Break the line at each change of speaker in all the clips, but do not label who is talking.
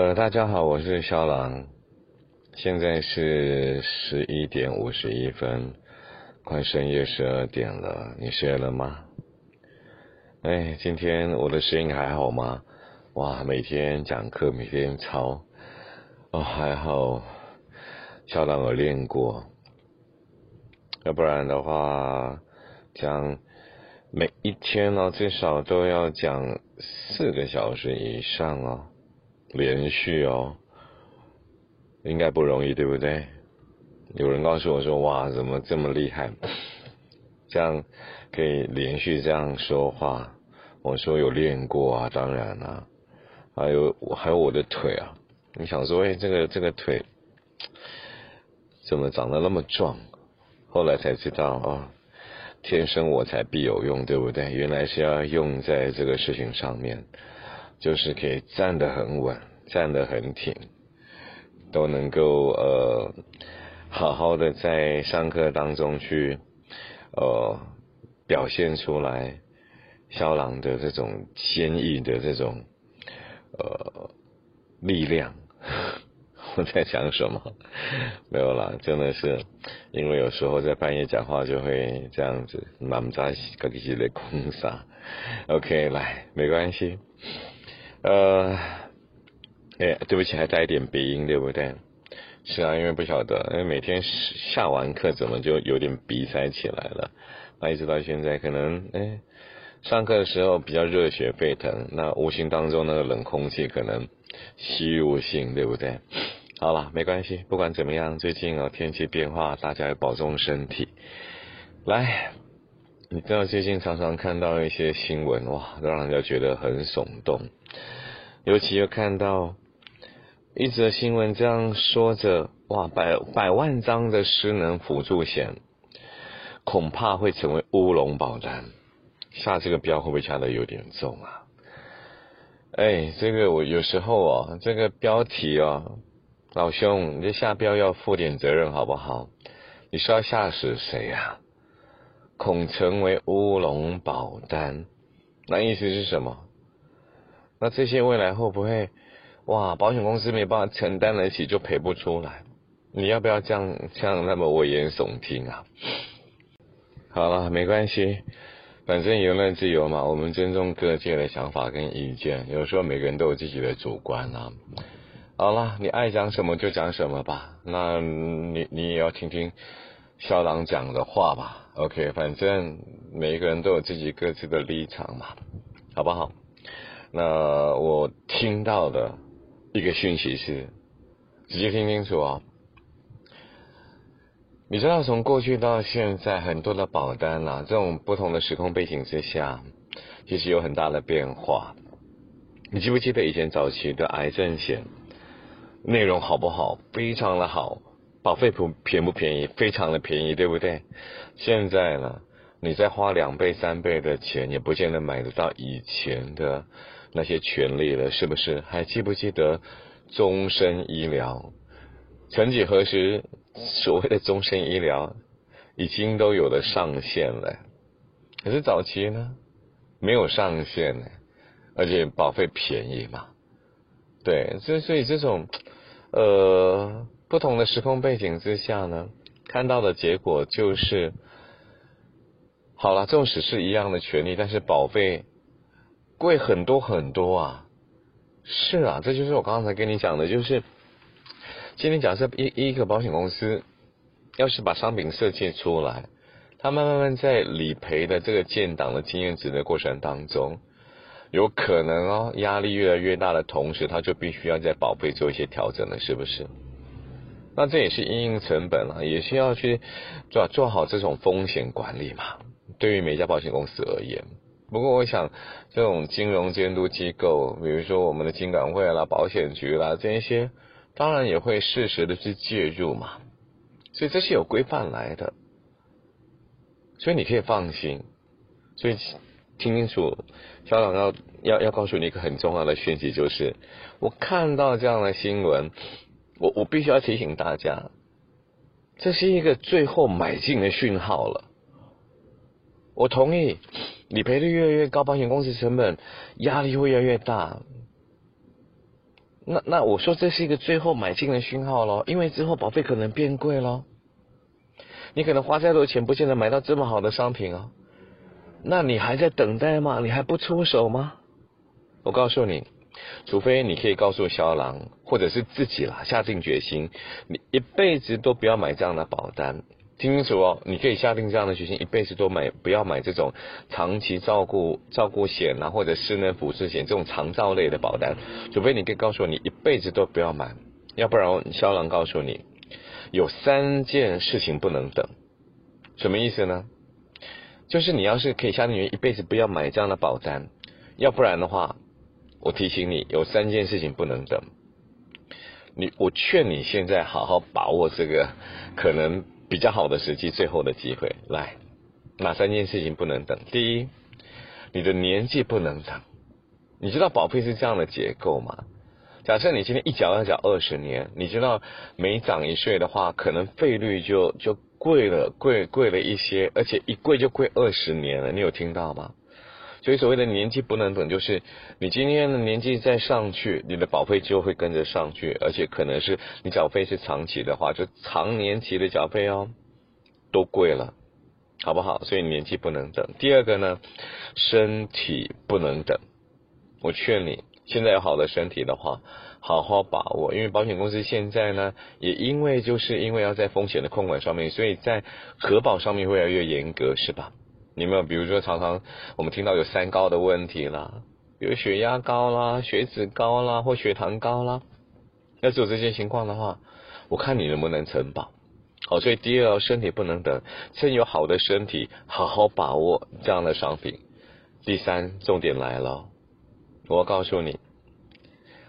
呃，大家好，我是肖朗，现在是十一点五十一分，快深夜十二点了，你睡了吗？哎，今天我的声音还好吗？哇，每天讲课，每天抄，哦，还好，肖朗有练过，要不然的话，讲每一天呢，最少都要讲四个小时以上哦。连续哦，应该不容易，对不对？有人告诉我说：“哇，怎么这么厉害？这样可以连续这样说话。”我说：“有练过啊，当然啦。还有还有我的腿啊，你想说，哎，这个这个腿怎么长得那么壮？后来才知道啊，天生我材必有用，对不对？原来是要用在这个事情上面。就是可以站得很稳，站得很挺，都能够呃好好的在上课当中去呃表现出来，肖朗的这种坚毅的这种呃力量。我在想什么？没有啦，真的是因为有时候在半夜讲话就会这样子，满扎自己的空撒。OK，来，没关系。呃，哎，对不起，还带一点鼻音，对不对？是啊，因为不晓得，因为每天下完课怎么就有点鼻塞起来了？那一直到现在，可能哎，上课的时候比较热血沸腾，那无形当中那个冷空气可能吸入性，对不对？好了，没关系，不管怎么样，最近啊天气变化，大家要保重身体。来，你知道最近常常看到一些新闻，哇，都让人家觉得很耸动。尤其又看到一则新闻这样说着，哇，百百万张的失能辅助险，恐怕会成为乌龙保单，下这个标会不会下的有点重啊？哎，这个我有时候哦，这个标题哦，老兄，你这下标要负点责任好不好？你是要吓死谁呀？恐成为乌龙保单，那意思是什么？那这些未来会不会，哇，保险公司没办法承担得起就赔不出来？你要不要这样这样那么危言耸听啊？好了，没关系，反正言论自由嘛，我们尊重各界的想法跟意见。有时候每个人都有自己的主观啊。好了，你爱讲什么就讲什么吧。那你你也要听听校长讲的话吧。OK，反正每一个人都有自己各自的立场嘛，好不好？那我听到的一个讯息是，直接听清楚啊！你知道从过去到现在，很多的保单啊，这种不同的时空背景之下，其实有很大的变化。你记不记得以前早期的癌症险，内容好不好？非常的好，保费不便不便宜？非常的便宜，对不对？现在呢，你再花两倍三倍的钱，也不见得买得到以前的。那些权利了，是不是？还记不记得终身医疗？曾几何时，所谓的终身医疗已经都有了上限了。可是早期呢，没有上限呢，而且保费便宜嘛。对，所以所以这种呃不同的时空背景之下呢，看到的结果就是，好了，纵使是一样的权利，但是保费。贵很多很多啊！是啊，这就是我刚才跟你讲的，就是今天假设一一个保险公司要是把商品设计出来，它慢慢慢在理赔的这个建档的经验值的过程当中，有可能哦压力越来越大的同时，它就必须要在保费做一些调整了，是不是？那这也是因应成本啊，也是要去做做好这种风险管理嘛。对于每家保险公司而言。不过，我想这种金融监督机构，比如说我们的金管会啦、保险局啦，这一些，当然也会适时的去介入嘛。所以这是有规范来的，所以你可以放心。所以听清楚，校长要要要告诉你一个很重要的讯息，就是我看到这样的新闻，我我必须要提醒大家，这是一个最后买进的讯号了。我同意。理赔率越来越高，保险公司成本压力会越来越大。那那我说这是一个最后买进的讯号咯，因为之后保费可能变贵咯。你可能花再多钱，不见得买到这么好的商品哦。那你还在等待吗？你还不出手吗？我告诉你，除非你可以告诉肖郎，或者是自己啦，下定决心，你一辈子都不要买这样的保单。听清楚哦，你可以下定这样的决心，一辈子都买，不要买这种长期照顾照顾险啊，或者失能辅助险这种长照类的保单。除非你可以告诉我，你一辈子都不要买，要不然我肖郎告诉你，有三件事情不能等。什么意思呢？就是你要是可以下定决心一辈子不要买这样的保单，要不然的话，我提醒你，有三件事情不能等。你，我劝你现在好好把握这个可能。比较好的时机，最后的机会来，哪三件事情不能等？第一，你的年纪不能等。你知道保费是这样的结构吗？假设你今天一缴要缴二十年，你知道每涨一岁的话，可能费率就就贵了，贵贵了一些，而且一贵就贵二十年了。你有听到吗？所以所谓的年纪不能等，就是你今天的年纪再上去，你的保费就会跟着上去，而且可能是你缴费是长期的话，就长年期的缴费哦，都贵了，好不好？所以年纪不能等。第二个呢，身体不能等。我劝你，现在有好的身体的话，好好把握，因为保险公司现在呢，也因为就是因为要在风险的控管上面，所以在核保上面会越来越严格，是吧？你有没有比如说常常我们听到有三高的问题啦，比如血压高啦、血脂高啦或血糖高啦，要是有这些情况的话，我看你能不能承保。好，所以第二身体不能等，趁有好的身体，好好把握这样的商品。第三重点来了，我告诉你，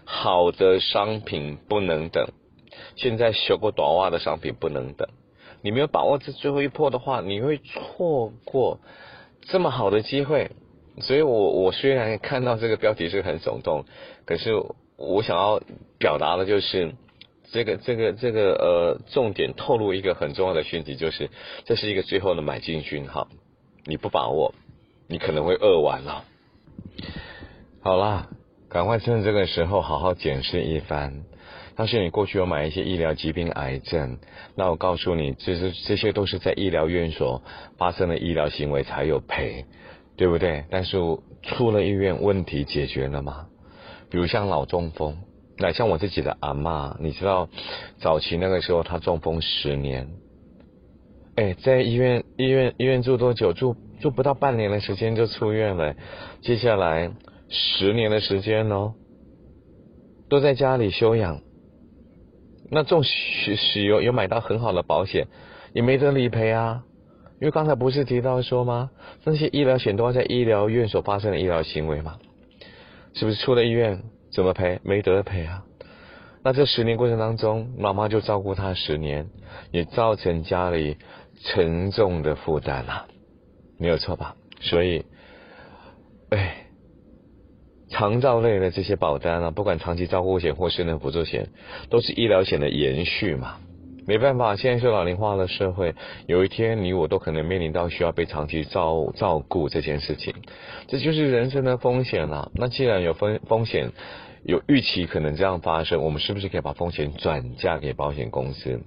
好的商品不能等，现在学过短袜的商品不能等。你没有把握这最后一波的话，你会错过这么好的机会。所以我我虽然看到这个标题是很耸动，可是我想要表达的就是这个这个这个呃重点透露一个很重要的讯息，就是这是一个最后的买进讯号。你不把握，你可能会饿完了。好啦，赶快趁这个时候好好检视一番。要是你过去有买一些医疗疾病、癌症，那我告诉你，这是这些都是在医疗院所发生的医疗行为才有赔，对不对？但是出了医院，问题解决了吗？比如像脑中风，那像我自己的阿妈，你知道，早期那个时候她中风十年，哎，在医院医院医院住多久？住住不到半年的时间就出院了，接下来十年的时间哦，都在家里休养。那这种使使用有买到很好的保险，也没得理赔啊，因为刚才不是提到说吗？那些医疗险都要在医疗院所发生的医疗行为嘛，是不是出了医院怎么赔？没得赔啊。那这十年过程当中，妈妈就照顾他十年，也造成家里沉重的负担了，没有错吧？所以，哎。长照类的这些保单啊，不管长期照顾险或失能辅助险，都是医疗险的延续嘛。没办法，现在是老龄化的社会，有一天你我都可能面临到需要被长期照照顾这件事情，这就是人生的风险了。那既然有风风险，有预期可能这样发生，我们是不是可以把风险转嫁给保险公司？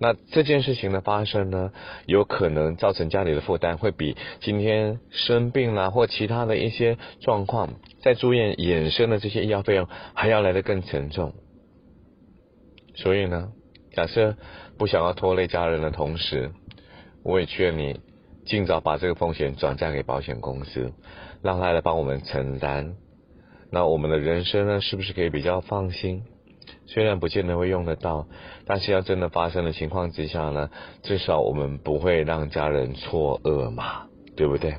那这件事情的发生呢，有可能造成家里的负担会比今天生病啦或其他的一些状况，在住院衍生的这些医药费用还要来得更沉重。所以呢，假设不想要拖累家人的同时，我也劝你尽早把这个风险转嫁给保险公司，让他来帮我们承担。那我们的人生呢，是不是可以比较放心？虽然不见得会用得到，但是要真的发生的情况之下呢，至少我们不会让家人错愕嘛，对不对？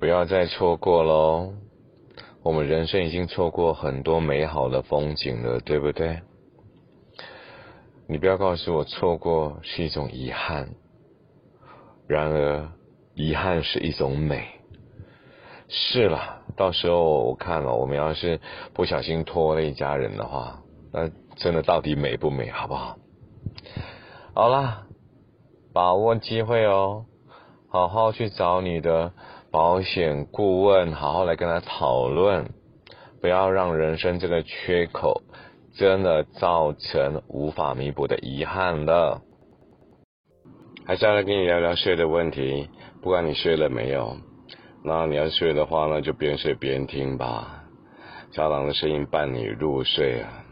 不要再错过喽！我们人生已经错过很多美好的风景了，对不对？你不要告诉我错过是一种遗憾，然而遗憾是一种美。是了，到时候我看了，我们要是不小心拖了一家人的话，那真的到底美不美，好不好？好啦，把握机会哦，好好去找你的保险顾问，好好来跟他讨论，不要让人生这个缺口真的造成无法弥补的遗憾了。还是要来跟你聊聊睡的问题，不管你睡了没有，那你要睡的话呢，就边睡边听吧。小狼的声音伴你入睡啊。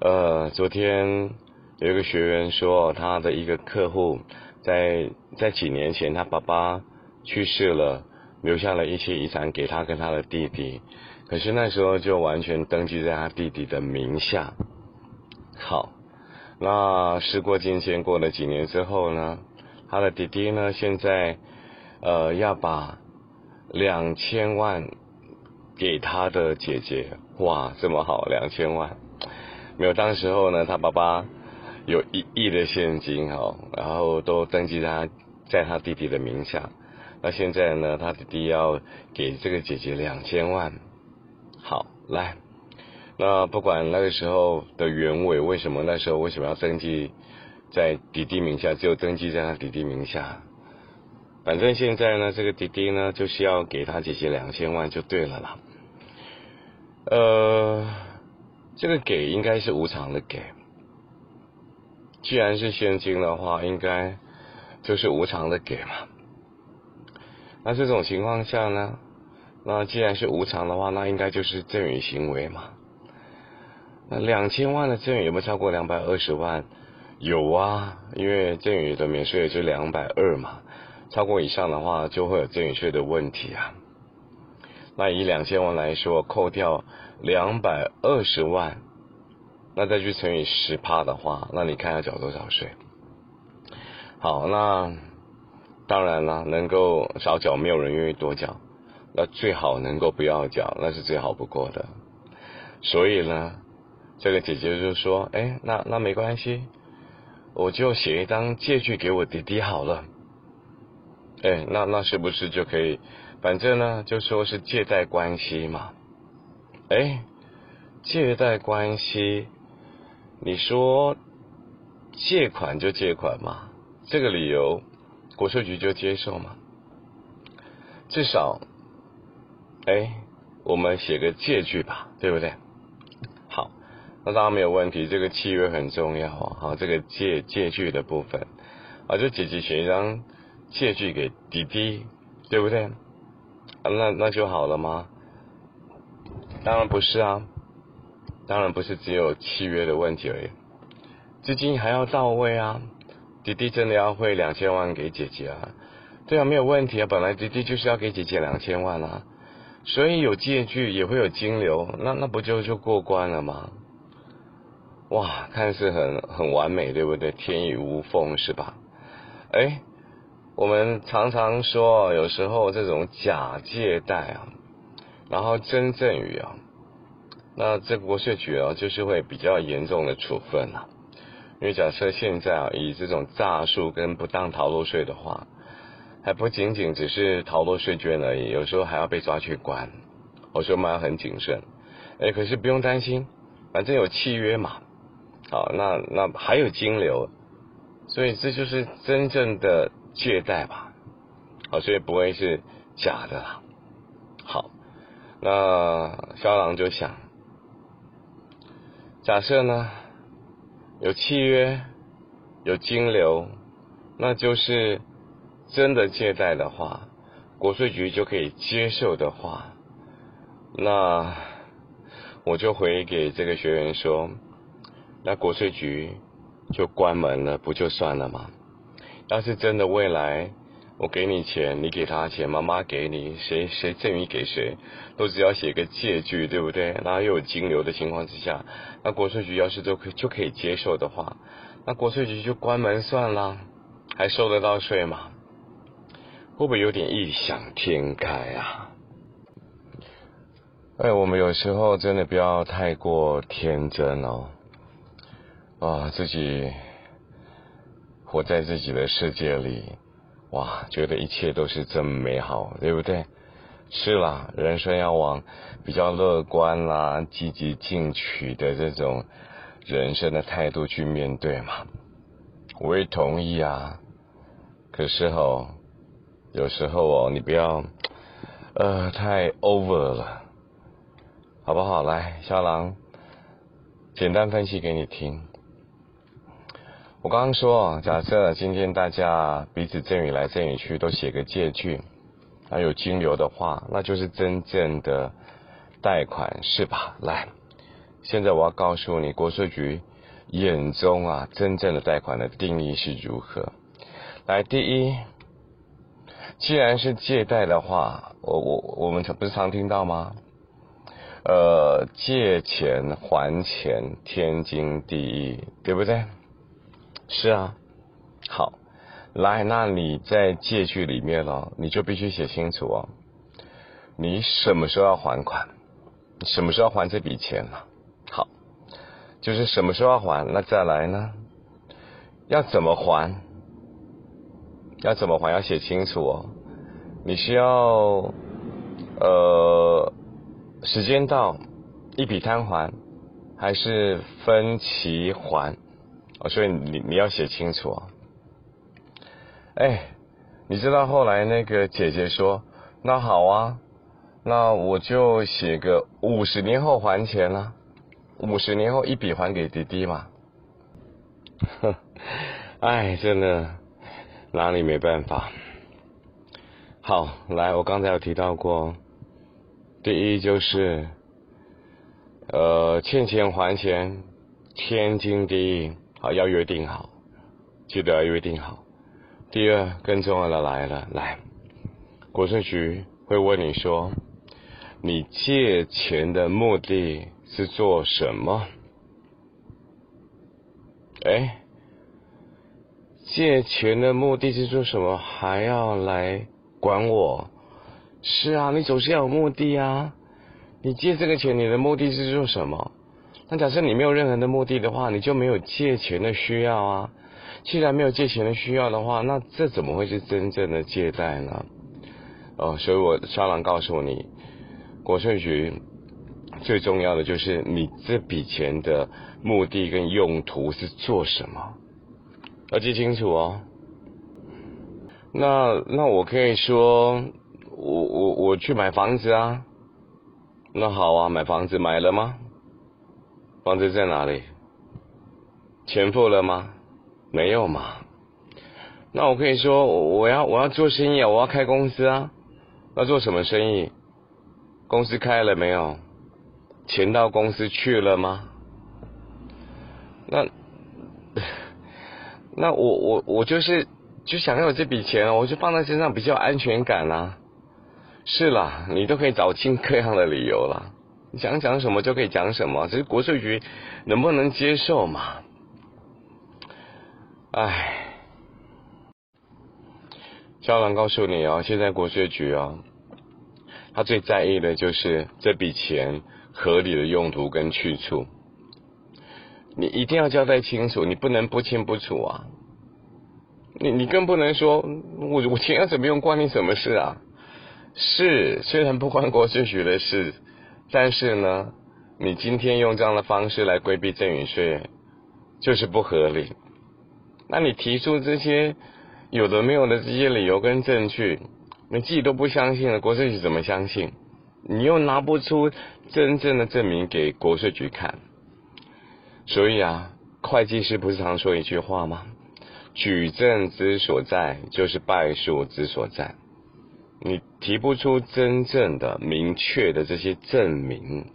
呃，昨天有一个学员说，他的一个客户在在几年前，他爸爸去世了，留下了一些遗产给他跟他的弟弟，可是那时候就完全登记在他弟弟的名下。好，那时过境迁，过了几年之后呢，他的弟弟呢，现在呃要把两千万给他的姐姐，哇，这么好，两千万。没有，当时候呢，他爸爸有一亿的现金哈，然后都登记他在他弟弟的名下。那现在呢，他弟弟要给这个姐姐两千万。好，来，那不管那个时候的原委，为什么那时候为什么要登记在弟弟名下，只有登记在他弟弟名下。反正现在呢，这个弟弟呢，就是要给他姐姐两千万就对了啦。呃。这个给应该是无偿的给，既然是现金的话，应该就是无偿的给嘛。那这种情况下呢，那既然是无偿的话，那应该就是赠与行为嘛。那两千万的赠与有没有超过两百二十万？有啊，因为赠与的免税也是两百二嘛，超过以上的话就会有赠与税的问题啊。那以两千万来说，扣掉两百二十万，那再去乘以十趴的话，那你看要缴多少税？好，那当然了，能够少缴，没有人愿意多缴，那最好能够不要缴，那是最好不过的。所以呢，这个姐姐就说：“哎，那那没关系，我就写一张借据给我弟弟好了。”哎，那那是不是就可以？反正呢，就说是借贷关系嘛。哎，借贷关系，你说借款就借款嘛，这个理由国税局就接受嘛。至少，哎，我们写个借据吧，对不对？好，那当然没有问题。这个契约很重要啊，好，这个借借据的部分啊，就姐姐写一张借据给弟弟，对不对？啊那那就好了吗？当然不是啊，当然不是只有契约的问题而已，资金还要到位啊。弟弟真的要汇两千万给姐姐啊？对啊，没有问题啊。本来弟弟就是要给姐姐两千万啊，所以有借据也会有金流，那那不就就过关了吗？哇，看似很很完美，对不对？天衣无缝是吧？哎。我们常常说，有时候这种假借贷啊，然后真赠与啊，那这国税局啊，就是会比较严重的处分啊。因为假设现在啊，以这种诈术跟不当逃漏税的话，还不仅仅只是逃漏税捐而已，有时候还要被抓去关。我说我们要很谨慎。哎，可是不用担心，反正有契约嘛。好，那那还有金流，所以这就是真正的。借贷吧，好，所以不会是假的啦。好，那肖郎就想，假设呢有契约有金流，那就是真的借贷的话，国税局就可以接受的话，那我就回给这个学员说，那国税局就关门了，不就算了吗？要是真的未来，我给你钱，你给他钱，妈妈给你，谁谁赠与给谁，都只要写个借据，对不对？然后又有金流的情况之下，那国税局要是都可就可以接受的话，那国税局就关门算了，还收得到税吗？会不会有点异想天开啊？哎，我们有时候真的不要太过天真哦，啊，自己。活在自己的世界里，哇，觉得一切都是这么美好，对不对？是啦，人生要往比较乐观啦、积极进取的这种人生的态度去面对嘛。我也同意啊，可是哦，有时候哦，你不要呃太 over 了，好不好？来，小狼，简单分析给你听。我刚刚说，假设今天大家彼此赠与来赠与去，都写个借据，还有金流的话，那就是真正的贷款，是吧？来，现在我要告诉你，国税局。眼中啊，真正的贷款的定义是如何？来，第一，既然是借贷的话，我我我们常不是常听到吗？呃，借钱还钱，天经地义，对不对？是啊。好，来，那你在借据里面哦，你就必须写清楚哦，你什么时候要还款？什么时候还这笔钱呢？好就是什么时候要还？那再来呢？要怎么还？要怎么还？要写清楚哦。你需要呃时间到一笔摊还，还是分期还？哦，所以你你要写清楚哦。哎，你知道后来那个姐姐说，那好啊，那我就写个五十年后还钱了。五十年后一笔还给弟弟嘛？哼，哎，真的拿你没办法。好，来，我刚才有提到过，第一就是，呃，欠钱还钱，天经地义，好，要约定好，记得要约定好。第二，更重要的来了，来，国税局会问你说，你借钱的目的。是做什么？哎，借钱的目的是做什么？还要来管我？是啊，你总是要有目的啊。你借这个钱，你的目的是做什么？那假设你没有任何的目的的话，你就没有借钱的需要啊。既然没有借钱的需要的话，那这怎么会是真正的借贷呢？哦，所以我沙狼告诉你，国税局。最重要的就是你这笔钱的目的跟用途是做什么，要记清楚哦。那那我可以说，我我我去买房子啊。那好啊，买房子买了吗？房子在哪里？钱付了吗？没有嘛。那我可以说，我要我要做生意啊，我要开公司啊。要做什么生意？公司开了没有？钱到公司去了吗？那那我我我就是就想要这笔钱，我就放在身上比较安全感啦。是啦，你都可以找尽各样的理由了，想讲什么就可以讲什么，只是国税局能不能接受嘛？唉，肖郎告诉你啊，现在国税局啊，他最在意的就是这笔钱。合理的用途跟去处，你一定要交代清楚，你不能不清不楚啊！你你更不能说，我我钱要怎么用关你什么事啊？是，虽然不关国税局的事，但是呢，你今天用这样的方式来规避赠与税，就是不合理。那你提出这些有的没有的这些理由跟证据，你自己都不相信了，国税局怎么相信？你又拿不出真正的证明给国税局看，所以啊，会计师不是常说一句话吗？举证之所在，就是败诉之所在。你提不出真正的、明确的这些证明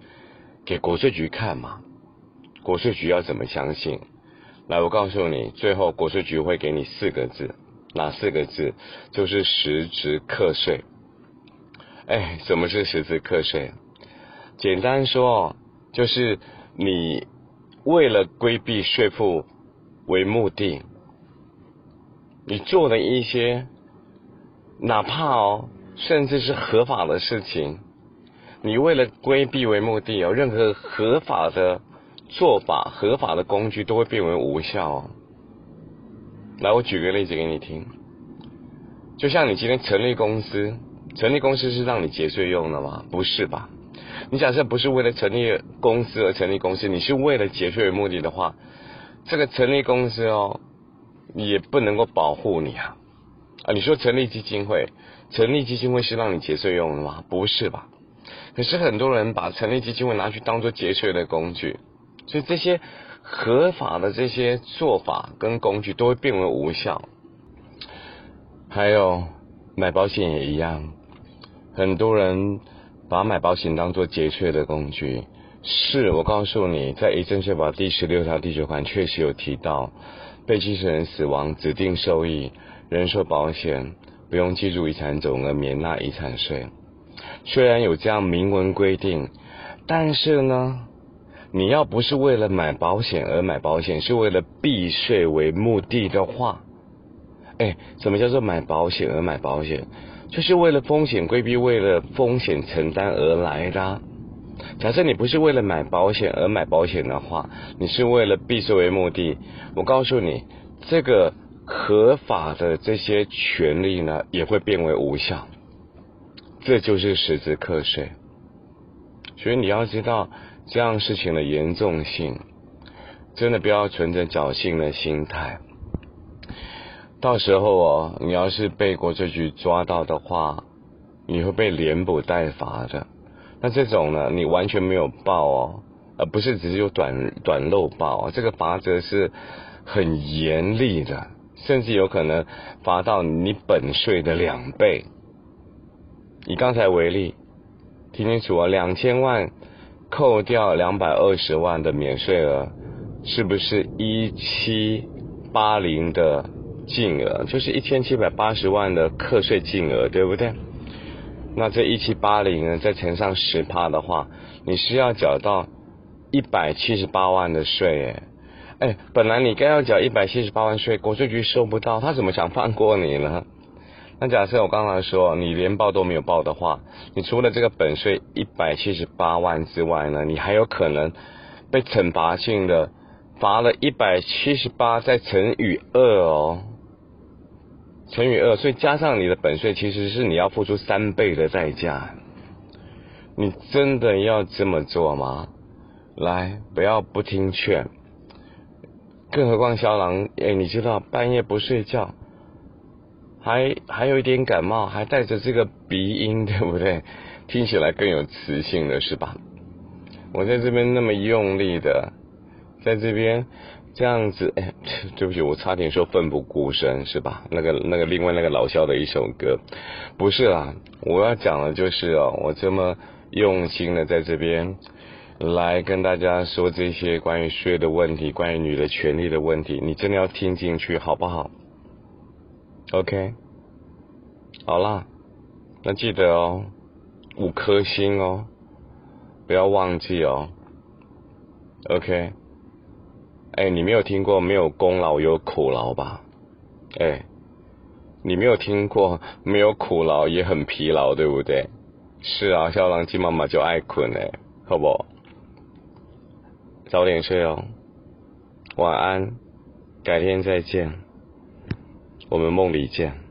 给国税局看嘛？国税局要怎么相信？来，我告诉你，最后国税局会给你四个字，哪四个字？就是实质课税。哎，什么是实质课税？简单说，就是你为了规避税负为目的，你做的一些哪怕哦，甚至是合法的事情，你为了规避为目的，有任何合法的做法、合法的工具都会变为无效。来，我举个例子给你听，就像你今天成立公司。成立公司是让你节税用的吗？不是吧？你假设不是为了成立公司而成立公司，你是为了节税为目的的话，这个成立公司哦，也不能够保护你啊啊！你说成立基金会，成立基金会是让你节税用的吗？不是吧？可是很多人把成立基金会拿去当做节税的工具，所以这些合法的这些做法跟工具都会变为无效。还有买保险也一样，很多人把买保险当做节税的工具。是我告诉你，在《遗赠税法》第十六条第九款确实有提到，被继承人死亡指定受益人寿保险不用计入遗产总额，免纳遗产税。虽然有这样明文规定，但是呢，你要不是为了买保险而买保险，是为了避税为目的的话，哎，什么叫做买保险而买保险？就是为了风险规避，为了风险承担而来的。假设你不是为了买保险而买保险的话，你是为了避税为目的，我告诉你，这个合法的这些权利呢，也会变为无效。这就是实质课税，所以你要知道这样事情的严重性，真的不要存着侥幸的心态。到时候哦，你要是被国税局抓到的话，你会被连补带罚的。那这种呢，你完全没有报哦，而不是只是有短短漏报，这个罚则是很严厉的，甚至有可能罚到你本税的两倍。以刚才为例，听清楚啊，两千万扣掉两百二十万的免税额，是不是一七八零的净额？就是一千七百八十万的课税净额，对不对？那这一七八零呢，再乘上十趴的话，你是要缴到一百七十八万的税，哎，哎，本来你该要缴一百七十八万税，国税局收不到，他怎么想放过你呢？那假设我刚才说你连报都没有报的话，你除了这个本税一百七十八万之外呢，你还有可能被惩罚性的罚了一百七十八再乘以二哦，乘以二，所以加上你的本税，其实是你要付出三倍的代价。你真的要这么做吗？来，不要不听劝。更何况肖郎，哎，你知道半夜不睡觉。还还有一点感冒，还带着这个鼻音，对不对？听起来更有磁性了，是吧？我在这边那么用力的，在这边这样子，哎，对不起，我差点说奋不顾身，是吧？那个那个另外那个老肖的一首歌，不是啦，我要讲的就是哦，我这么用心的在这边来跟大家说这些关于税的问题，关于女的权利的问题，你真的要听进去，好不好？OK，好啦，那记得哦，五颗星哦，不要忘记哦。OK，哎，你没有听过没有功劳有苦劳吧？哎，你没有听过没有苦劳也很疲劳，对不对？是啊，小狼鸡妈妈就爱困哎，好不？早点睡哦，晚安，改天再见。我们梦里见。